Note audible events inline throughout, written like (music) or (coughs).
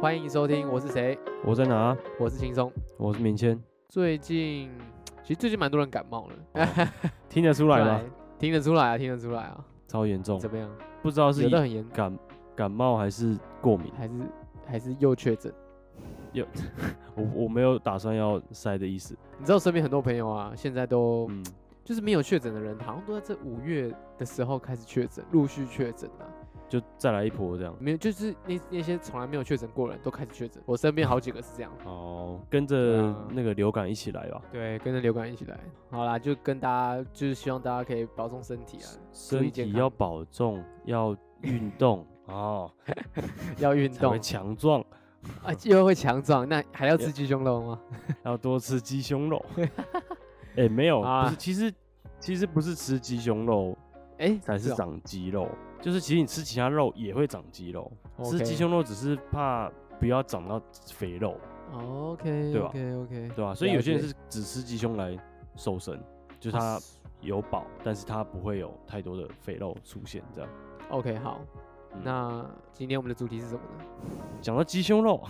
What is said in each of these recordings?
欢迎收听，我是谁？我在哪？我是轻松，我是明谦。最近其实最近蛮多人感冒了，哦、(laughs) 听得出来吗？(laughs) 听得出来啊，听得出来啊，超严重。怎么样？不知道是有的很严感感冒还是过敏，还是还是又确诊？有 (laughs) 我我没有打算要塞的意思。你知道身边很多朋友啊，现在都嗯，就是没有确诊的人，好像都在这五月的时候开始确诊，陆续确诊啊。就再来一波这样，没有，就是那那些从来没有确诊过的人都开始确诊。我身边好几个是这样。(laughs) 哦，跟着那个流感一起来吧。对，跟着流感一起来。好啦，就跟大家，就是希望大家可以保重身体啊，身体要保重，要运 (laughs) 动哦，(laughs) 要运动，强壮啊，又会强壮，那还要吃鸡胸肉吗？要多吃鸡胸肉。哎、欸，没有，不是，其实其实不是吃鸡胸肉。哎，才是长肌肉，就是其实你吃其他肉也会长肌肉，吃鸡胸肉只是怕不要长到肥肉。OK，对吧？OK OK，对吧？所以有些人是只吃鸡胸来瘦身，就是他有饱，但是他不会有太多的肥肉出现这样。OK，好，那今天我们的主题是什么呢？讲到鸡胸肉，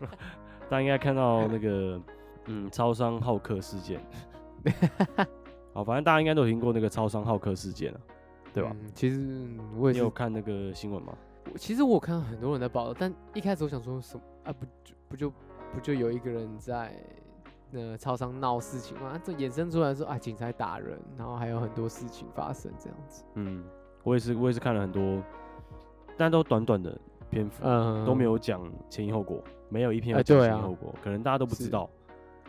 (laughs) 大家应该看到那个嗯，超商好客事件。(laughs) 好，反正大家应该都有听过那个超商好客事件了。对吧？嗯、其实我也是。你有看那个新闻吗？其实我看到很多人在报道，但一开始我想说什么啊？不就不就不就有一个人在那超商闹事情吗？这衍生出来说啊，警察打人，然后还有很多事情发生这样子。嗯，我也是，我也是看了很多，但都短短的篇幅，嗯，都没有讲前因后果，没有一篇有讲前因后果，欸啊、可能大家都不知道，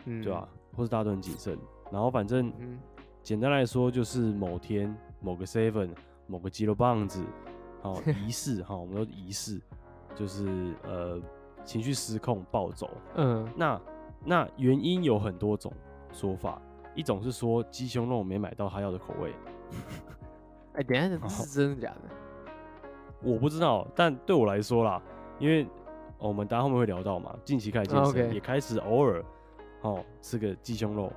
嗯，对吧？或是大家都很谨慎，然后反正，嗯，简单来说就是某天。某个 seven，某个肌肉棒子，好疑似哈，我们都疑似，就是呃情绪失控暴走。嗯，那那原因有很多种说法，一种是说鸡胸肉没买到他要的口味。(laughs) 哎、欸，等一下，这是真的假的？(laughs) 我不知道，但对我来说啦，因为我们大家后面会聊到嘛，近期开始健身，也开始偶尔哦吃个鸡胸肉。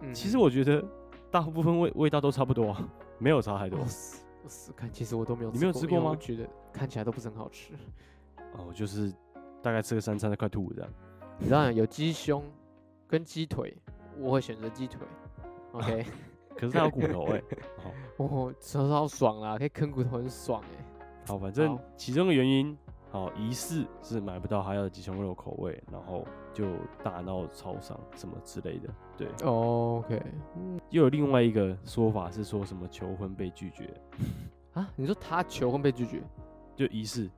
嗯，其实我觉得大部分味味道都差不多啊。没有差太多。我我死看，其实我都没有吃过。你没有吃过吗？我觉得看起来都不是很好吃。哦，就是大概吃个三餐都快吐这样。你知道有鸡胸跟鸡腿，我会选择鸡腿。(laughs) OK，可是它有骨头哎。(laughs) 哦，吃的好爽啦，可以啃骨头很爽哎。好，反正其中的原因。好，疑似是买不到他要的鸡胸肉口味，然后就大闹超商什么之类的。对，OK。又有另外一个说法是说什么求婚被拒绝啊？你说他求婚被拒绝，就疑似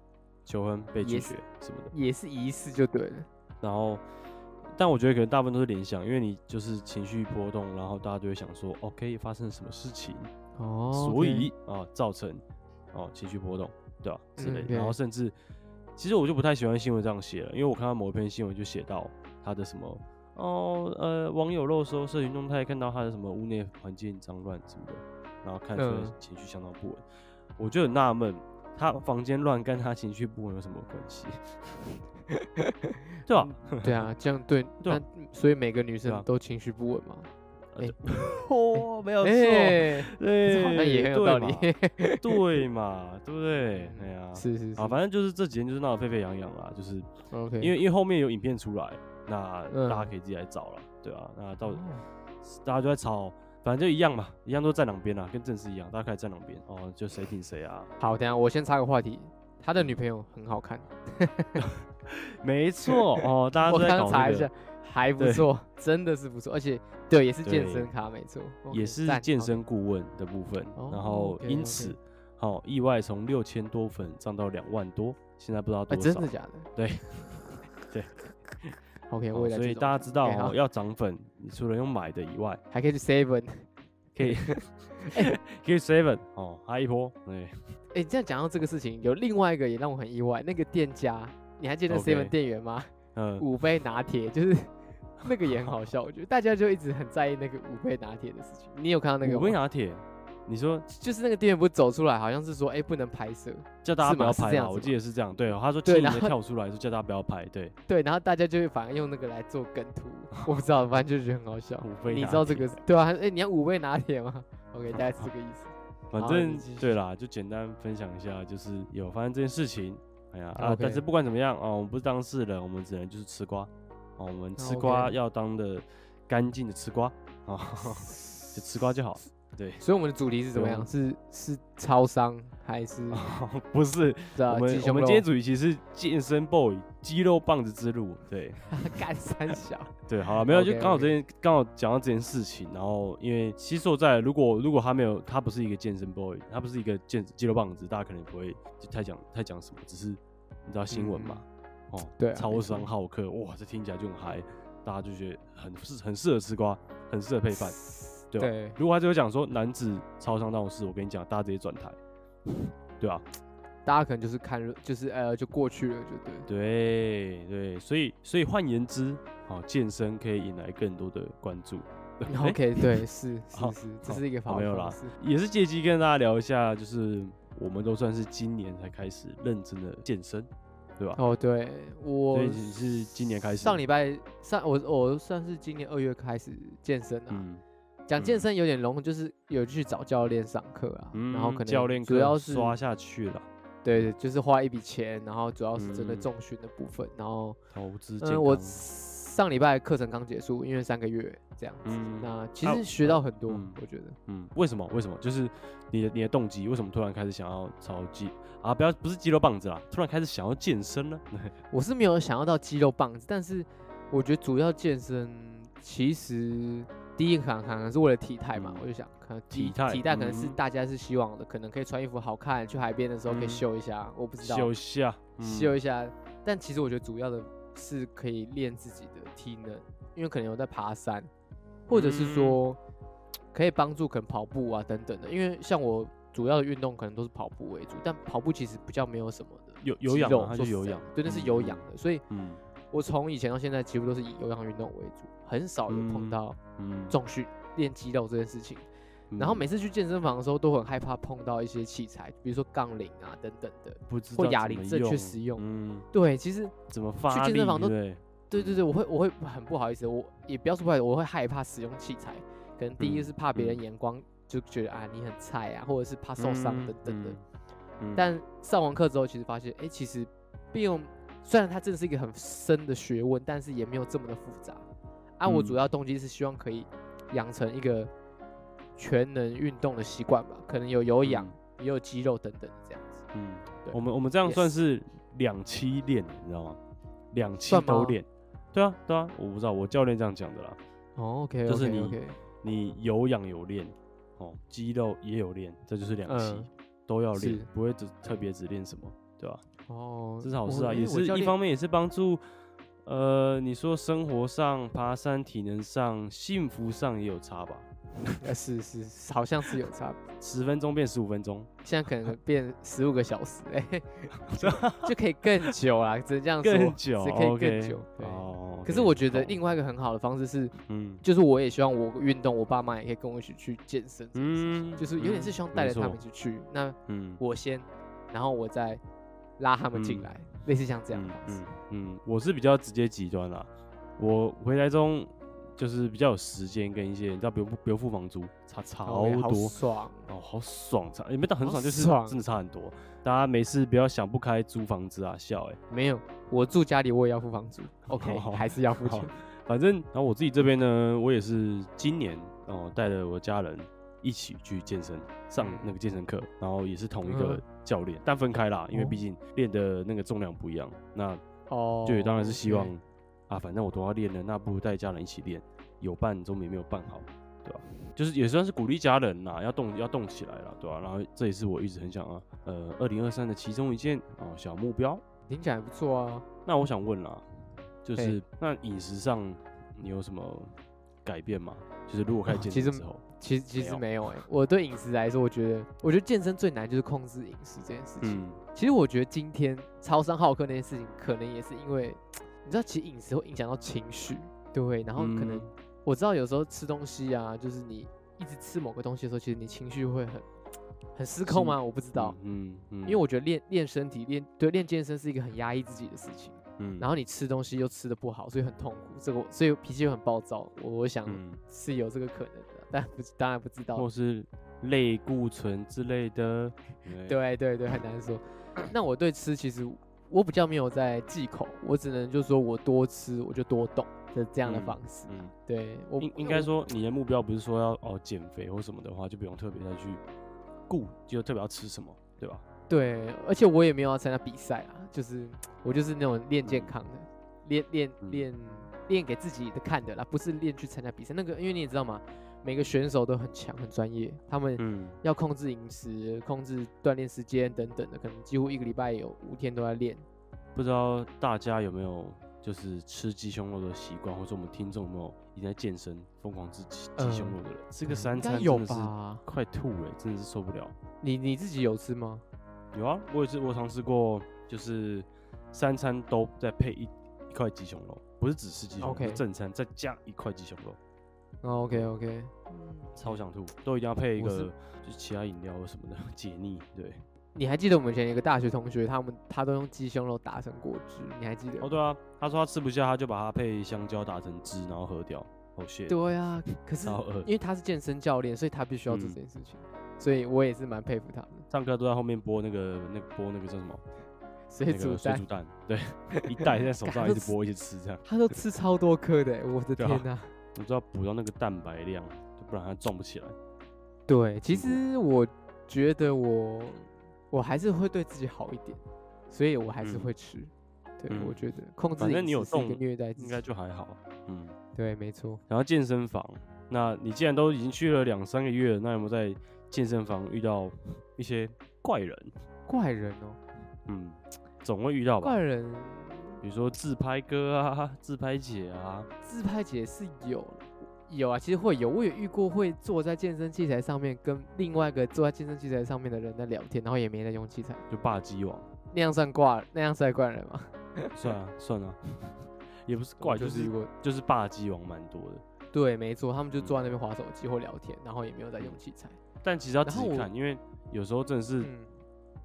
求婚被拒绝什么的，也是疑似就对了。然后，但我觉得可能大部分都是联想，因为你就是情绪波动，然后大家就会想说，OK，发生了什么事情？哦，oh, okay. 所以啊，造成哦情绪波动，对吧？之类的，嗯然后甚至。其实我就不太喜欢新闻这样写了，因为我看到某一篇新闻就写到他的什么哦呃网友肉搜社群动态看到他的什么屋内环境脏乱什么的，然后看出来情绪相当不稳，嗯、我就很纳闷，他房间乱跟他情绪不稳有什么关系？(laughs) 对吧？对啊，这样对对、啊，所以每个女生都情绪不稳吗？哎，(laughs) 哦，没有错，对，好像也很有道理，(laughs) 对嘛，对不对？哎呀，是是啊，反正就是这几天就是闹得沸沸扬扬啦，就是 OK，因为因为后面有影片出来，那大家可以自己来找了，对啊，那到大家就在吵，反正就一样嘛，一样都站两边啦，跟正式一样，大家可以站两边哦，就谁挺谁啊。好，等下我先插个话题，他的女朋友很好看，(laughs) 没错哦，大家都在搞那个。还不错，真的是不错，而且对，也是健身卡，没错，也是健身顾问的部分。然后因此，好意外从六千多粉涨到两万多，现在不知道多少。真的假的？对，对。OK，(laughs) 所以大家知道哦，要涨粉，你除了用买的以外，还可以去 seven，可以，可以 seven 哦，还一波。对，哎，这样讲到这个事情，有另外一个也让我很意外，那个店家，你还记得 seven 店员吗？嗯，五杯拿铁就是。那个也很好笑，我觉得大家就一直很在意那个五倍拿铁的事情。你有看到那个吗？五倍拿铁？你说就是那个店员不是走出来，好像是说，哎，不能拍摄，叫大家不要拍啊。我记得是这样，对，他说经理跳出来说叫大家不要拍，对对，然后大家就会反而用那个来做梗图，我不知道，反正就觉得很好笑。你知道这个对啊？哎，你要五倍拿铁吗？OK，(laughs) 大概是这个意思。反正对啦，就简单分享一下，就是有发生这件事情，哎呀啊，但是不管怎么样哦，我们不是当事人，我们只能就是吃瓜哦，我们吃瓜要当的干净的吃瓜啊，(laughs) 就吃瓜就好。对，所以我们的主题是怎么样？是是超商还是？不是，我们我们今天主题其实是健身 boy 肌肉棒子之路。对，(laughs) 干三小。(laughs) 对，好了，没有，就刚好这件刚好讲到这件事情，然后因为其实说在，如果如果他没有，他不是一个健身 boy，他不是一个健肌肉棒子，大家可能不会太讲太讲什么，只是你知道新闻嘛？哦，对，超商好客，哇，这听起来就很嗨，大家就觉得很适很适合吃瓜，很适合配饭。对，对，如果他就会讲说男子超商那种事，我跟你讲，大家直接转台，对啊，大家可能就是看，就是呃，就过去了，就对，对对，所以所以换言之，哦，健身可以引来更多的关注。OK，对，是是 (laughs) 是，这是一个方法。没有啦，也是借机跟大家聊一下，就是我们都算是今年才开始认真的健身，对吧？哦，对，我是今年开始，上礼拜上我我算是今年二月开始健身的。嗯讲健身有点笼统，就是有去找教练上课啊，嗯、然后可能教练主要是刷下去了，对，就是花一笔钱，然后主要是针对重训的部分，嗯、然后投资。嗯，我上礼拜课程刚结束，因为三个月这样子，嗯、那其实学到很多，啊、我觉得。嗯，为什么？为什么？就是你的你的动机，为什么突然开始想要超肌啊？不要不是肌肉棒子啦，突然开始想要健身呢？(laughs) 我是没有想要到肌肉棒子，但是我觉得主要健身其实。第一个可能是为了体态嘛，嗯、我就想，可能体态体态可能是大家是希望的，嗯、可能可以穿衣服好看，去海边的时候可以秀一下，嗯、我不知道秀一下，嗯、秀一下。但其实我觉得主要的是可以练自己的体能，因为可能有在爬山，或者是说可以帮助可能跑步啊等等的。因为像我主要的运动可能都是跑步为主，但跑步其实比较没有什么的有有氧，它就有氧，对，那是有氧的，嗯、所以我从以前到现在几乎都是以有氧运动为主。很少有碰到重训练肌肉这件事情，然后每次去健身房的时候都很害怕碰到一些器材，比如说杠铃啊等等的，或哑铃正确使用。嗯，对，其实怎么发去健身房都对对对，我会我会很不好意思，我也不要说不好意思，我会害怕使用器材，可能第一个是怕别人眼光就觉得啊你很菜啊，或者是怕受伤等等的。但上完课之后，其实发现哎，其实并用虽然它真的是一个很深的学问，但是也没有这么的复杂。啊，我主要动机是希望可以养成一个全能运动的习惯吧，可能有有氧，也有肌肉等等这样子。嗯，我们我们这样算是两期练，你知道吗？两期都练。对啊，对啊，我不知道，我教练这样讲的啦。哦，OK，就是你你有氧有练，哦，肌肉也有练，这就是两期都要练，不会只特别只练什么，对吧？哦，这是好事啊，也是一方面也是帮助。呃，你说生活上、爬山、体能上、幸福上也有差吧？呃，是是，好像是有差，十分钟变十五分钟，现在可能变十五个小时，哎，(laughs) 就可以更久啦，只能这样说，更久，可以更久。哦，可是我觉得另外一个很好的方式是，嗯，就是我也希望我运动，我爸妈也可以跟我一起去健身，嗯，就是有点是希望带着他们一起去，那嗯，我先，然后我再拉他们进来。类似像这样的嗯，嗯嗯，我是比较直接极端啦。我回来中就是比较有时间跟一些，你知道，不用不用付房租，差超多，爽哦，好爽，差也没到很爽，就是真的差很多。大家没事不要想不开租房子啊，笑哎、欸，没有，我住家里我也要付房租，(laughs) OK，好还是要付钱。反正然后我自己这边呢，我也是今年哦带着我家人。一起去健身，上那个健身课，然后也是同一个教练，但分开啦，因为毕竟练的那个重量不一样。那哦，就当然是希望啊，反正我都要练了，那不如带家人一起练，有伴总比没有伴好，对吧？就是也算是鼓励家人呐，要动要动起来了，对吧？然后这也是我一直很想啊，呃，二零二三的其中一件哦小目标，听起来不错啊。那我想问啦，就是那饮食上你有什么改变吗？就是如果开始健身之后。其实其实没有哎、欸，我对饮食来说，我觉得我觉得健身最难就是控制饮食这件事情。嗯、其实我觉得今天超商好客那件事情，可能也是因为你知道，其实饮食会影响到情绪，对。然后可能我知道有时候吃东西啊，就是你一直吃某个东西的时候，其实你情绪会很很失控吗？我不知道。嗯嗯。嗯嗯，因为我觉得练练身体练对练健身是一个很压抑自己的事情。嗯。然后你吃东西又吃的不好，所以很痛苦。这个所以脾气又很暴躁。我我想是有这个可能的。但不当然不知道，或是类固醇之类的，对对对，很难说。(coughs) 那我对吃其实我比较没有在忌口，我只能就是说我多吃我就多动的这样的方式。嗯，嗯对我应应该说你的目标不是说要哦减肥或什么的话，就不用特别再去顾，就特别要吃什么，对吧？对，而且我也没有要参加比赛啊，就是我就是那种练健康的，练练练练给自己的看的啦，不是练去参加比赛。那个因为你也知道嘛。每个选手都很强、很专业，他们要控制饮食、控制锻炼时间等等的，可能几乎一个礼拜有五天都在练。不知道大家有没有就是吃鸡胸肉的习惯，或者我们听众有没有已经在健身、疯狂吃鸡鸡胸肉的人？这个三餐真的是快吐了，真的是受不了。你你自己有吃吗？有啊，我也是，我尝试过，就是三餐都在配一一块鸡胸肉，不是只吃鸡胸肉，正餐再加一块鸡胸肉。Oh, OK OK，超想吐，都一定要配一个就是其他饮料或什么的解腻。对，你还记得我们以前有一个大学同学，他们他都用鸡胸肉打成果汁，你还记得？哦，对啊，他说他吃不下，他就把它配香蕉打成汁，然后喝掉。哦，谢。对啊，可是因为他是健身教练，所以他必须要做这件事情，嗯、所以我也是蛮佩服他的。上课都在后面剥那个那个剥那个叫什么？(laughs) 水煮蛋。水煮蛋，对，一袋在手上 (laughs) 一直剥一直吃这样。他都吃超多颗的，我的 (laughs) 天哪！我知道补到那个蛋白量，不然它壮不起来。对，其实我觉得我我还是会对自己好一点，所以我还是会吃。嗯、对，嗯、我觉得控制饮食是一个虐待自己，应该就还好。嗯，对，没错。然后健身房，那你既然都已经去了两三个月了，那有没有在健身房遇到一些怪人？怪人哦，嗯，总会遇到吧。怪人。比如说自拍哥啊，(laughs) 自拍姐啊，自拍姐是有有啊，其实会有，我也遇过会坐在健身器材上面跟另外一个坐在健身器材上面的人在聊天，然后也没在用器材，就霸机王那样算挂那样算怪人吗？(laughs) 算啊算啊，也不是怪，就是就是霸机王蛮多的。对，没错，他们就坐在那边划手机或聊天，然后也没有在用器材。但其实要仔细看，因为有时候真的是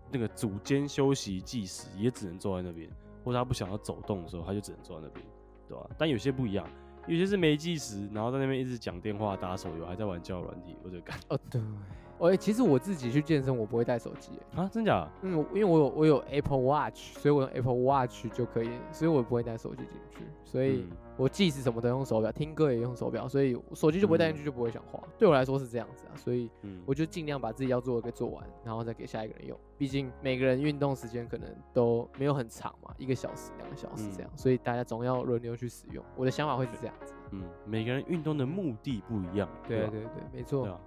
那个组间休息计时，也只能坐在那边。或者他不想要走动的时候，他就只能坐在那边，对吧？但有些不一样，有些是没计时，然后在那边一直讲电话、打手游，还在玩交友软体，或者干。哦，对。哎，其实我自己去健身，我不会带手机。啊，真假？嗯，因为我有我有 Apple Watch，所以我用 Apple Watch 就可以，所以我不会带手机进去。所以我计时什么都用手表，听歌也用手表，所以手机就不会带进去，就不会想花。对我来说是这样子啊，所以我就尽量把自己要做的给做完，然后再给下一个人用。毕竟每个人运动时间可能都没有很长嘛，一个小时、两个小时这样，所以大家总要轮流去使用。我的想法会是这样子。嗯，每个人运动的目的不一样。对对对，没错。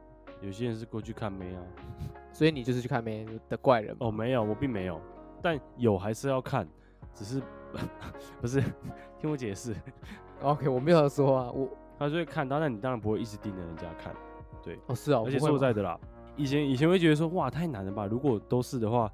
有些人是过去看妹啊，(laughs) 所以你就是去看妹的怪人哦？没有，我并没有，但有还是要看，只是 (laughs) 不是听我解释。OK，我没有说啊，我他就会看到，但你当然不会一直盯着人家看，对。哦，是啊，而且说实在的啦，以前以前会觉得说哇太难了吧，如果都是的话，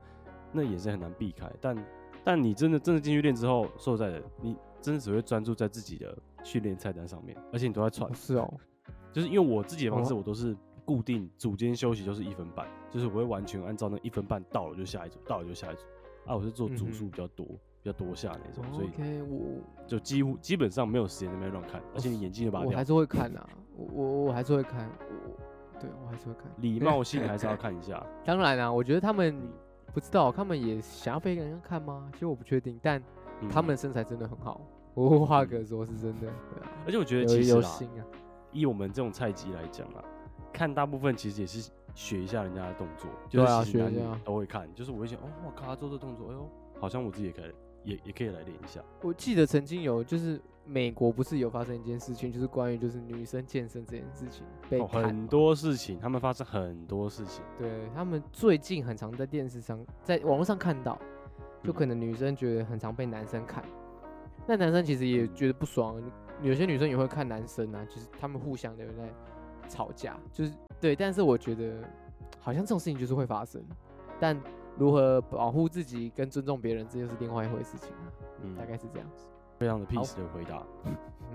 那也是很难避开。但但你真的真的进去练之后，说实在的，你真的只会专注在自己的训练菜单上面，而且你都在喘。是哦，(laughs) 就是因为我自己的方式，我都是。固定组间休息就是一分半，就是我会完全按照那一分半到了就下一组，到了就下一组。啊，我是做组数比较多、嗯、比较多下那种，所以 OK 我就几乎基本上没有时间在那边乱看，而且你眼睛就把它。我还是会看啊，我我我还是会看，我对我还是会看，礼貌性还是要看一下。(laughs) 当然啊，我觉得他们不知道，他们也想要被人家看吗？其实我不确定，但他们的身材真的很好。我话可说是真的，对啊。而且我觉得其实啊，以我们这种菜鸡来讲啊。看大部分其实也是学一下人家的动作，就是学一下都会看，就是我会想，哦，我靠，他做这动作，哎呦，好像我自己也可以，也也可以来练一下。我记得曾经有，就是美国不是有发生一件事情，就是关于就是女生健身这件事情被看，很多事情，他们发生很多事情。对，他们最近很常在电视上，在网络上看到，就可能女生觉得很常被男生看，那男生其实也觉得不爽，有些女生也会看男生啊，就是他们互相的在。吵架就是对，但是我觉得好像这种事情就是会发生，但如何保护自己跟尊重别人，这就是另外一回事情。嗯，大概是这样子。非常的 peace 的回答。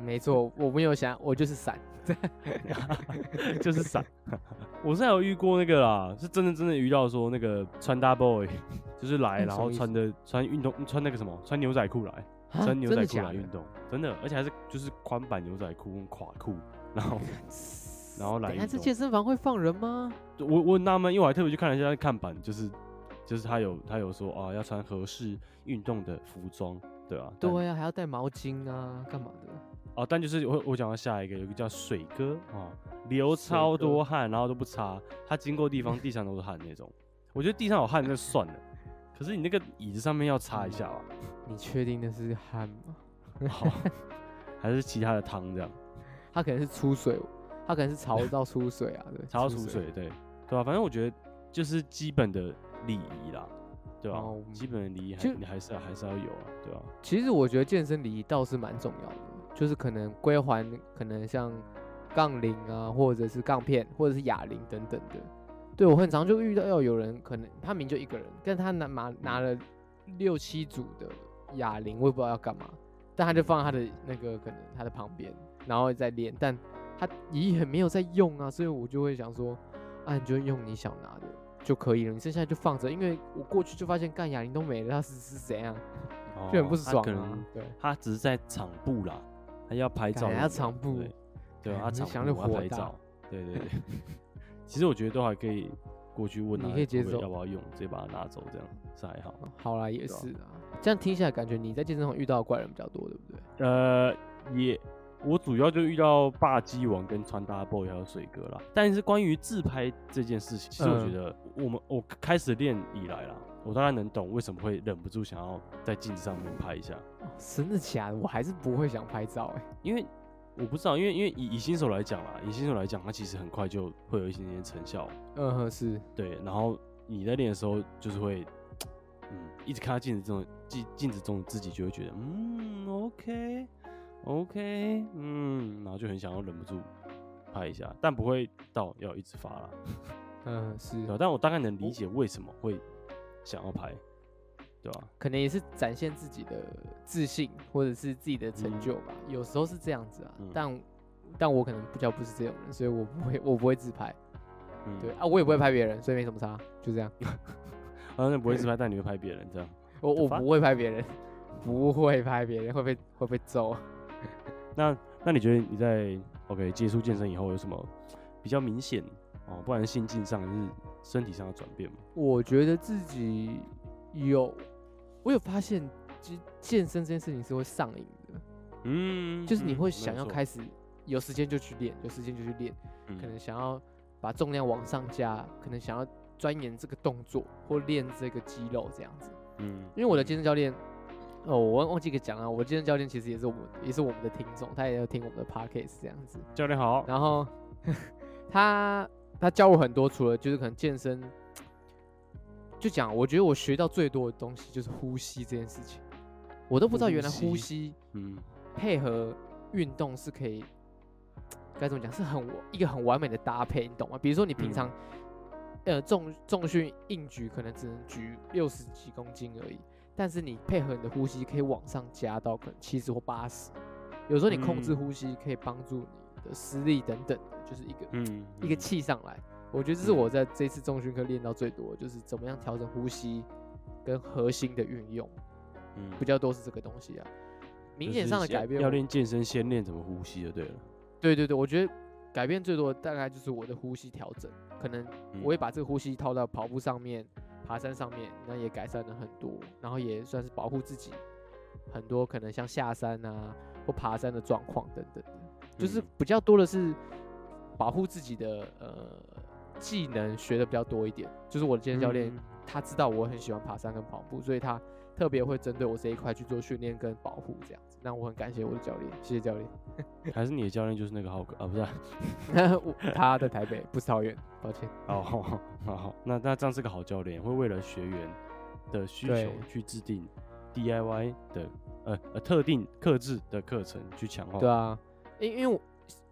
没错，我没有想，我就是闪 (laughs) (laughs) 就是闪。(laughs) 我是有遇过那个啦，是真的真的遇到说那个穿搭 boy，就是来然后穿的穿运动穿那个什么穿牛仔裤来，穿牛仔裤来运动，真的，而且还是就是宽版牛仔裤跟垮裤，然后。然后来，还是健身房会放人吗？我我纳闷，因为我还特别去看了一下看板，就是就是他有他有说啊，要穿合适运动的服装，对吧、啊？对啊，还要带毛巾啊，干嘛的？哦，但就是我我讲到下一个，有一个叫水哥啊，流超多汗，然后都不擦，他经过地方地上都是汗那种。(laughs) 我觉得地上有汗就算了，可是你那个椅子上面要擦一下吧？你确定那是汗吗？(laughs) 好，还是其他的汤这样？(laughs) 他可能是出水，他可能是潮到出水啊，对，潮到出水，对，对吧、啊？反正我觉得就是基本的礼仪啦，对吧、啊哦？基本的礼仪还你还是要还是要有啊，对吧、啊？其实我觉得健身礼仪倒是蛮重要的，就是可能归还，可能像杠铃啊，或者是杠片，或者是哑铃等等的。对，我很常就遇到要有人，可能他明就一个人，但他拿拿拿了六七组的哑铃，我也不知道要干嘛，但他就放在他的那个可能他的旁边，然后再练，但他也很没有在用啊，所以我就会想说，啊，你就用你想拿的就可以了，你剩下就放着，因为我过去就发现干哑铃都没了，他是是怎样，就很不爽啊。可能对，他只是在场部啦，他要拍照，要场部，对，他场部要拍照，对对 (laughs) 对。其实我觉得都还可以过去问他，你可以接受要不要用，直接把它拿走，这样是还好。好啦，也是啊。这样听起来感觉你在健身房遇到的怪人比较多，对不对？呃，也，我主要就遇到霸机王跟穿搭 boy 还有水哥啦。但是关于自拍这件事情，其实我觉得我们我开始练以来啦，我大概能懂为什么会忍不住想要在镜子上面拍一下。真的假的？我还是不会想拍照哎、欸，因为。我不知道，因为因为以以新手来讲啦，以新手来讲，他其实很快就会有一些些成效。嗯哼，是对。然后你在练的时候，就是会，嗯，一直看到镜子中镜镜子中自己，就会觉得，嗯、OK, OK, 嗯，然后就很想要忍不住拍一下，但不会到要一直发了。(laughs) 嗯，是。但我大概能理解为什么会想要拍。对吧？可能也是展现自己的自信，或者是自己的成就吧。嗯、有时候是这样子啊，嗯、但但我可能比较不是这种人，所以我不会，我不会自拍。嗯、对啊，我也不会拍别人，所以没什么差，就这样。(laughs) 啊，那不会自拍，(laughs) 但你会拍别人这样？我我不会拍别人，不会拍别人，会被会被揍。那那你觉得你在 OK 接触健身以后有什么比较明显哦？不管是心境上还是身体上的转变吗？我觉得自己有。我有发现，其实健身这件事情是会上瘾的，嗯，就是你会想要开始有时间就去练，有时间就去练，可能想要把重量往上加，可能想要钻研这个动作或练这个肌肉这样子，嗯，因为我的健身教练，哦，我忘忘记给讲了，我的健身教练其实也是我们也是我们的听众，他也要听我们的 podcast 这样子。教练好，然后他他教我很多，除了就是可能健身。就讲，我觉得我学到最多的东西就是呼吸这件事情，我都不知道原来呼吸，嗯，配合运动是可以，该怎么讲，是很一个很完美的搭配，你懂吗？比如说你平常，呃，重重训硬举可能只能举六十几公斤而已，但是你配合你的呼吸可以往上加到可能七十或八十，有时候你控制呼吸可以帮助你的施力等等的，就是一个，嗯，一个气上来。我觉得这是我在这次重训课练到最多，就是怎么样调整呼吸跟核心的运用，嗯，比较多是这个东西啊。明显上的改变，要练健身先练怎么呼吸就对了。对对对，我觉得改变最多的大概就是我的呼吸调整，可能我会把这个呼吸套到跑步上面、爬山上面，那也改善了很多，然后也算是保护自己很多可能像下山啊或爬山的状况等等的，就是比较多的是保护自己的呃。技能学的比较多一点，就是我的健身教练，他知道我很喜欢爬山跟跑步，所以他特别会针对我这一块去做训练跟保护这样子。那我很感谢我的教练，谢谢教练。(laughs) 还是你的教练就是那个浩哥啊？不是、啊，他在台北，不是桃园，抱歉。哦，好好，那那这样是个好教练，会为了学员的需求去制定 DIY 的呃呃特定克制的课程去强化。对啊，因因为我。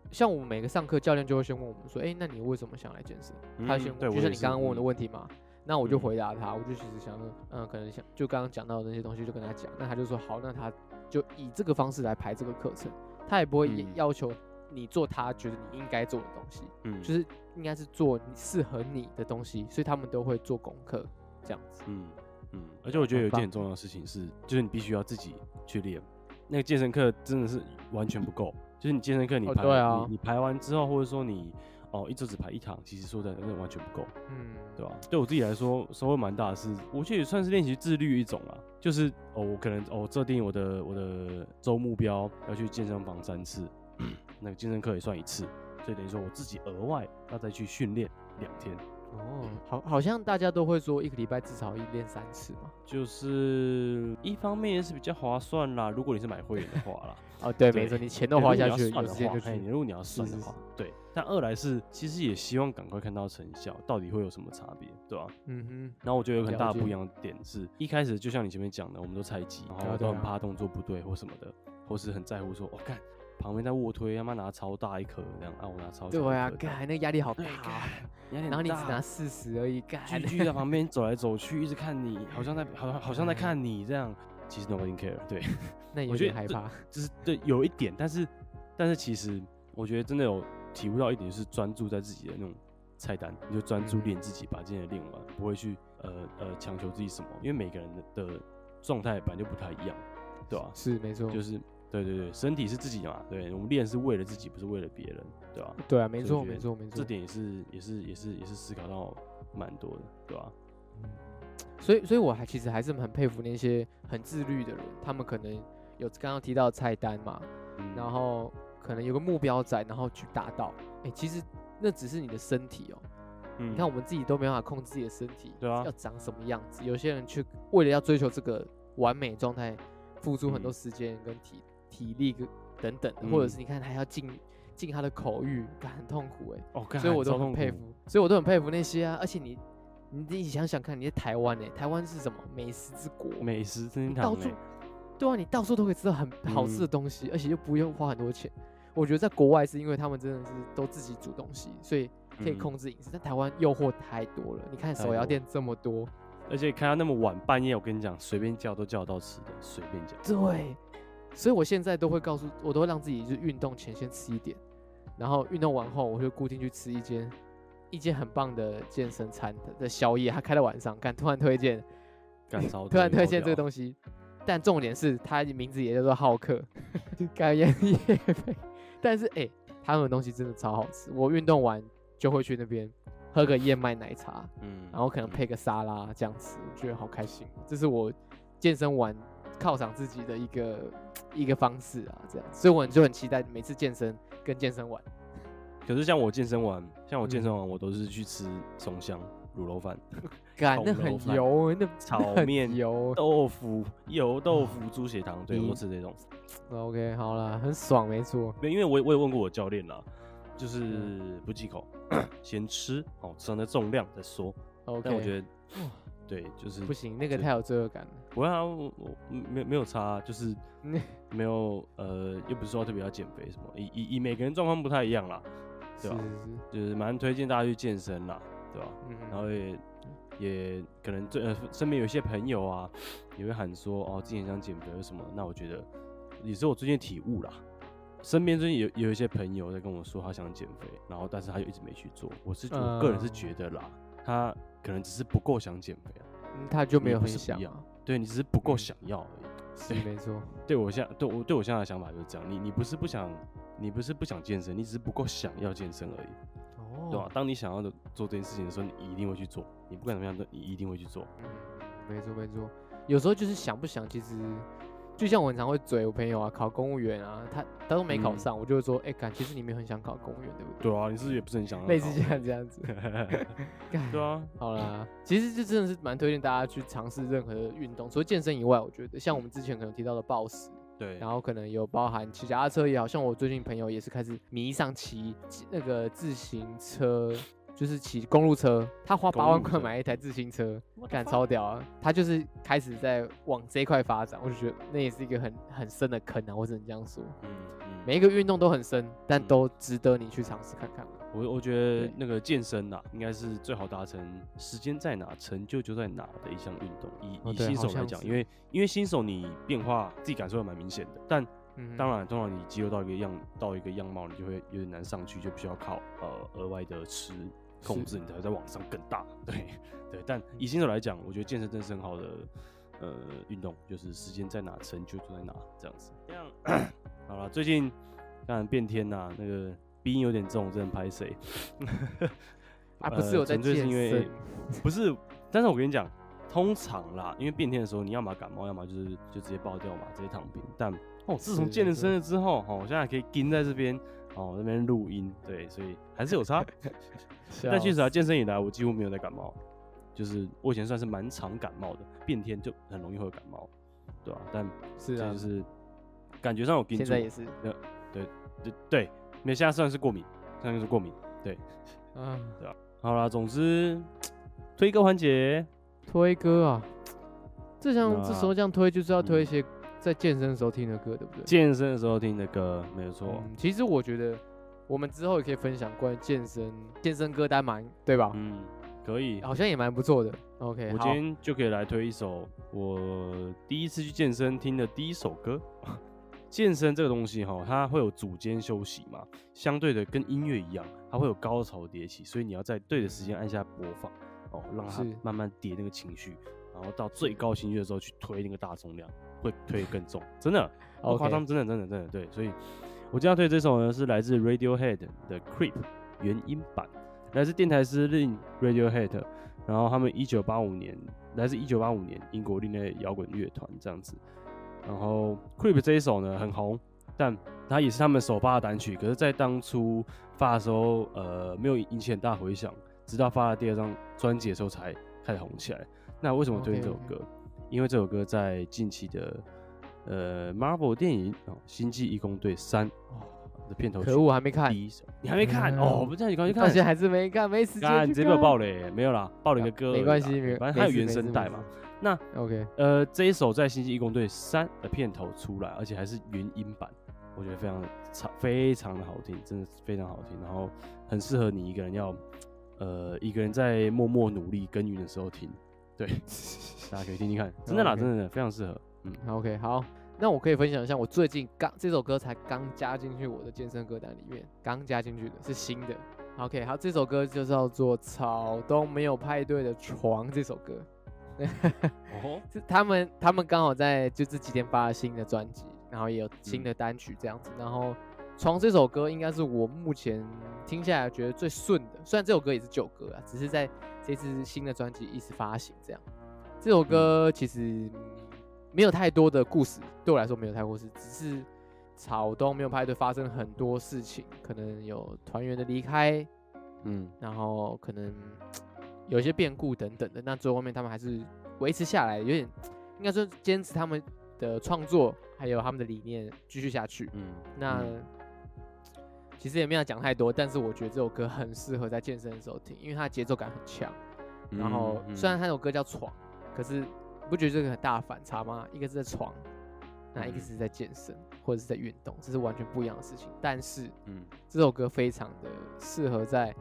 像我们每个上课，教练就会先问我们说：“哎、欸，那你为什么想来健身？”嗯、他先问，就是你刚刚问我的问题嘛。嗯、那我就回答他，我就其实想说，嗯，可能想就刚刚讲到的那些东西，就跟他讲。那他就说：“好，那他就以这个方式来排这个课程。他也不会要求你做他觉得你应该做的东西，嗯，就是应该是做适合你的东西。所以他们都会做功课，这样子。嗯嗯。而且我觉得有一件很重要的事情是，就是你必须要自己去练。那个健身课真的是完全不够。就是你健身课，你排、哦啊、你你排完之后，或者说你哦，一周只排一堂，其实说真的，那完全不够，嗯，对吧？对我自己来说，收获蛮大的是，我觉得也算是练习自律一种啦。就是哦，我可能哦，设定我的我的周目标要去健身房三次，(clears throat) 那个健身课也算一次，所以等于说我自己额外要再去训练两天。哦，好，好像大家都会说一个礼拜至少一练三次嘛。就是一方面也是比较划算啦，如果你是买会员的话啦。(laughs) 哦，对，没错，你钱都花下去，算的话，哎，如果你要算的话，对。但二来是，其实也希望赶快看到成效，到底会有什么差别，对吧？嗯哼。然后我觉得有很大不一样的点是，一开始就像你前面讲的，我们都猜忌，然后都很怕动作不对或什么的，或是很在乎说，我看旁边在卧推，他妈拿超大一颗这样，啊，我拿超小。对啊，干，那压力好大，(laughs) 然后你只拿四十而已，干。居居在旁边走来走去，一直看你，好像在，(laughs) 好像好像在看你这样。其实 nobody care，对，(laughs) 那有点害怕，就是对，有一点，但是，但是其实我觉得真的有体悟到一点，就是专注在自己的那种菜单，你就专注练自己，把今天的练完，不会去呃呃强求自己什么，因为每个人的状态本来就不太一样，对吧？是没错，就是对对对，身体是自己的嘛，对，我们练是为了自己，不是为了别人，对吧？对啊，没错没错没错，这点也是也是也是也是思考到蛮多的，对吧？所以，所以我还其实还是很佩服那些很自律的人，他们可能有刚刚提到菜单嘛，嗯、然后可能有个目标在，然后去达到。哎、欸，其实那只是你的身体哦、喔。嗯、你看我们自己都没办法控制自己的身体，对啊，要长什么样子？有些人去为了要追求这个完美状态，付出很多时间跟体、嗯、体力等等，或者是你看还要进进他的口欲，很痛苦哎、欸。哦，所以我都很佩服，所以我都很佩服那些啊，而且你。你自己想想看，你在台湾呢、欸？台湾是什么美食之国？美食天堂、欸。到处，对啊，你到处都可以吃到很好吃的东西，嗯、而且又不用花很多钱。我觉得在国外是因为他们真的是都自己煮东西，所以可以控制饮食。嗯、但台湾诱惑太多了，你看手摇店这么多，而且看到那么晚半夜，我跟你讲，随便叫都叫得到吃的，随便叫。对，所以我现在都会告诉我，都会让自己就是运动前先吃一点，然后运动完后，我就固定去吃一间。一间很棒的健身餐的宵夜，他开到晚上，敢突然推荐，敢 (laughs) 突然推荐这个东西，但重点是他名字也叫做浩克，感觉也但是哎、欸，他们的东西真的超好吃，我运动完就会去那边喝个燕麦奶茶，嗯，然后可能配个沙拉这样吃，我觉得好开心，这是我健身完犒赏自己的一个一个方式啊，这样，所以我就很期待每次健身跟健身完。可是像我健身完，像我健身完，我都是去吃松香卤肉饭，(laughs) 干那很油，那炒面油。豆腐油豆腐猪血汤，对，我都吃这种。OK，好了，很爽，没错。因为我也我也问过我教练啦，就是不忌口，(coughs) 先吃哦，吃完的重量再说。OK，但我觉得，对，就是不行，那个太有罪恶感了。不会啊，我我没没有差，就是 (laughs) 没有呃，又不是说特别要减肥什么，以以以每个人状况不太一样啦。对吧？是是是，就是蛮推荐大家去健身啦，对吧？然后也也可能这呃身边有一些朋友啊，也会喊说哦，之前想减肥什么，那我觉得也是我最近体悟啦。身边最近有有一些朋友在跟我说他想减肥，然后但是他又一直没去做。我是我个人是觉得啦，嗯、他可能只是不够想减肥啊，他就没有很想要，对你只是不够想要而已。嗯、是没错，对我现在对我对我现在的想法就是这样，你你不是不想。你不是不想健身，你只是不够想要健身而已，哦，对吧？当你想要的做这件事情的时候，你一定会去做。你不管怎么样，都你一定会去做。嗯，没错没错。有时候就是想不想，其实就像我很常会嘴我朋友啊，考公务员啊，他他都没考上，嗯、我就会说，哎、欸，感其实你没有很想考公务员，对不对？对啊，你是不是也不是很想？类似这样这样子。(laughs) 对啊，好啦，其实这真的是蛮推荐大家去尝试任何的运动，除了健身以外，我觉得像我们之前可能提到的暴食。对，然后可能有包含骑脚踏车也好，像我最近朋友也是开始迷上骑那个自行车，就是骑公路车。他花八万块买一台自行车，干超屌啊！他就是开始在往这一块发展，我就觉得那也是一个很很深的坑啊，我只能这样说。嗯嗯，每一个运动都很深，但都值得你去尝试看看。我我觉得那个健身呐、啊，应该是最好达成时间在哪，成就就在哪的一项运动。以以新手来讲，因为因为新手你变化自己感受还蛮明显的，但当然通常你肌肉到一个样到一个样貌，你就会有点难上去，就必须要靠呃额外的吃控制，你才会在往上更大。(laughs) 对对，但以新手来讲，我觉得健身真的是很好的呃运动，就是时间在哪，成就就在哪这样子。这样 (coughs) 好了，最近当然变天呐，那个。鼻音有点重，真的拍谁？(laughs) 啊，不是我在健身，因为不是，但是我跟你讲，通常啦，因为变天的时候，你要么感冒，要么就是就直接爆掉嘛，直接躺平。但哦，自从健了身了之后，哦，我现在可以跟在这边，哦，那边录音，对，所以还是有差。(laughs) 但其实啊，健身以来，我几乎没有在感冒，就是我以前算是蛮常感冒的，变天就很容易会有感冒，对吧、啊？但是啊，就是感觉上有跟住，现在也是，对对对对，没现在算是过敏，现在是过敏，对，嗯，对吧、啊？好啦，总之推歌环节，推歌啊，这像这时候这样推，就是要推一些在健身的时候听的歌，对不对？健身的时候听的歌，没有错、嗯。其实我觉得我们之后也可以分享关于健身健身歌单嘛，对吧？嗯，可以，好像也蛮不错的。OK，我今天就可以来推一首我第一次去健身听的第一首歌。健身这个东西哈，它会有组间休息嘛，相对的跟音乐一样，它会有高潮迭起，所以你要在对的时间按下播放哦，让它慢慢叠那个情绪，然后到最高情绪的时候去推那个大重量，会推更重，真的不夸张，真的真的真的对，所以我今天要推这首呢是来自 Radiohead 的 Creep 原音版，来自电台司令 Radiohead，然后他们一九八五年来自一九八五年英国另类摇滚乐团这样子。然后 Creep 这一首呢很红，但它也是他们首发的单曲。可是，在当初发的时候，呃，没有引起很大回响，直到发了第二张专辑的时候才开始红起来。那为什么推荐这首歌？Okay, okay. 因为这首歌在近期的呃 Marvel 电影哦《星际异攻队三》的片头曲。可恶，还没看。第一首你还没看、嗯、哦？不这样，你赶紧看。到现在还是没看，没时间。你直接被我爆雷，没有啦，爆了一个歌。没关系，没反正还有原声带嘛。那 OK，呃，这一首在《星际异攻队三》的片头出来，而且还是原音版，我觉得非常的长，非常的好听，真的非常好听。然后很适合你一个人要，呃，一个人在默默努力耕耘的时候听。对，(laughs) 大家可以听听看，真的啦，真的非常适合。嗯，OK，好，那我可以分享一下，我最近刚这首歌才刚加进去我的健身歌单里面，刚加进去的是新的。OK，好，这首歌就叫做《草东没有派对的床》这首歌。哦，(laughs) 是他们，他们刚好在就这几天发了新的专辑，然后也有新的单曲这样子。然后《床》这首歌应该是我目前听下来觉得最顺的，虽然这首歌也是旧歌啊，只是在这次新的专辑一直发行这样。这首歌其实没有太多的故事，对我来说没有太多故事，只是草东没有派对发生很多事情，可能有团员的离开，嗯，然后可能。有一些变故等等的，那最后面他们还是维持下来，有点应该说坚持他们的创作，还有他们的理念继续下去。嗯，那其实也没有讲太多，但是我觉得这首歌很适合在健身的时候听，因为它节奏感很强。然后虽然它有歌叫床，可是不觉得这个很大的反差吗？一个是在床，那一个是在健身或者是在运动，这是完全不一样的事情。但是，嗯，这首歌非常的适合在。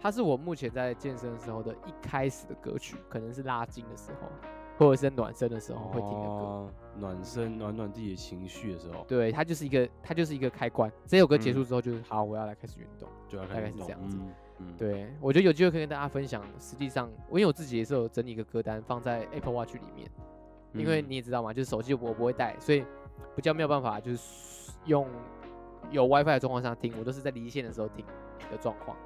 它是我目前在健身的时候的一开始的歌曲，可能是拉筋的时候，或者是暖身的时候会听的歌。哦、暖身，暖暖自己的情绪的时候。对，它就是一个，它就是一个开关。这首歌结束之后，就是、嗯、好，我要来开始运动，就要开始大概是这样子。嗯嗯、对，我觉得有机会可以跟大家分享。实际上，因为我自己也是有整理一个歌单放在 Apple Watch 里面，因为你也知道嘛，就是手机我不会带，所以比较没有办法就是用有 WiFi 的状况下听，我都是在离线的时候听的状况。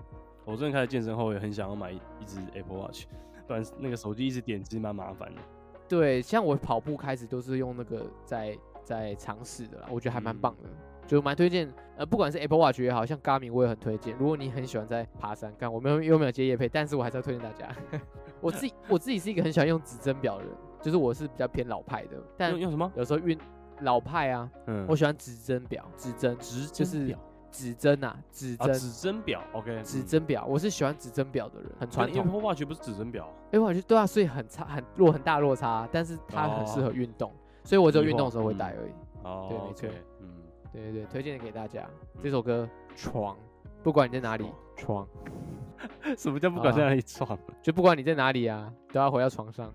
我最近开始健身后，也很想要买一只 Apple Watch，不然那个手机一直点其实蛮麻烦的。对，像我跑步开始都是用那个在在尝试的啦，我觉得还蛮棒的，嗯、就蛮推荐。呃，不管是 Apple Watch 也好，像 Garmin 我也很推荐。如果你很喜欢在爬山，看我没有又没有接夜配，但是我还是要推荐大家。(laughs) 我自己我自己是一个很喜欢用指针表的人，就是我是比较偏老派的。但用，用什么？有时候运老派啊，嗯，我喜欢指针表，指针指就是。指针啊，指针，指针表，OK，指针表，我是喜欢指针表的人，很传统。Apple Watch 不是指针表，Apple Watch 对啊，所以很差，很落很大落差，但是它很适合运动，所以我只有运动的时候会戴而已。哦，对，没错，嗯，对对对，推荐给大家。这首歌《床》，不管你在哪里，床。(laughs) 什么叫不管在哪里床？(laughs) 就不管你在哪里啊，都要回到床上。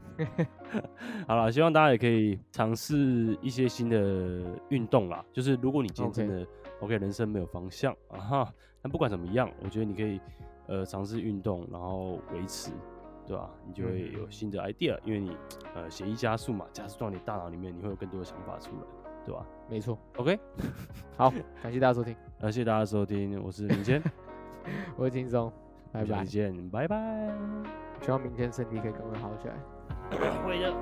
(laughs) 好了，希望大家也可以尝试一些新的运动啦。就是如果你今天真的。OK，人生没有方向啊哈，但不管怎么样，我觉得你可以呃尝试运动，然后维持，对吧？你就会有新的 idea，因为你呃血液加速嘛，加速到你大脑里面，你会有更多的想法出来。对吧？没错。OK，好，感谢大家收听，感谢大家收听，我是明谦，我是金松，拜拜，再见，拜拜。希望明天身体可以赶快好起来。(coughs) 会 (coughs) 的，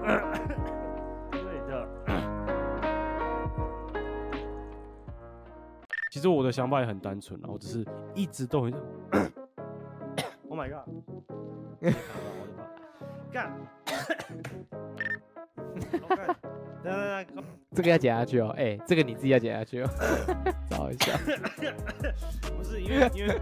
会的。其实我的想法也很单纯，我只是一直都很。(coughs) Oh my god！(laughs) 干！(laughs) 这个要剪下去哦，哎、欸，这个你自己要剪下去哦，(laughs) 找一下。不是因为因为。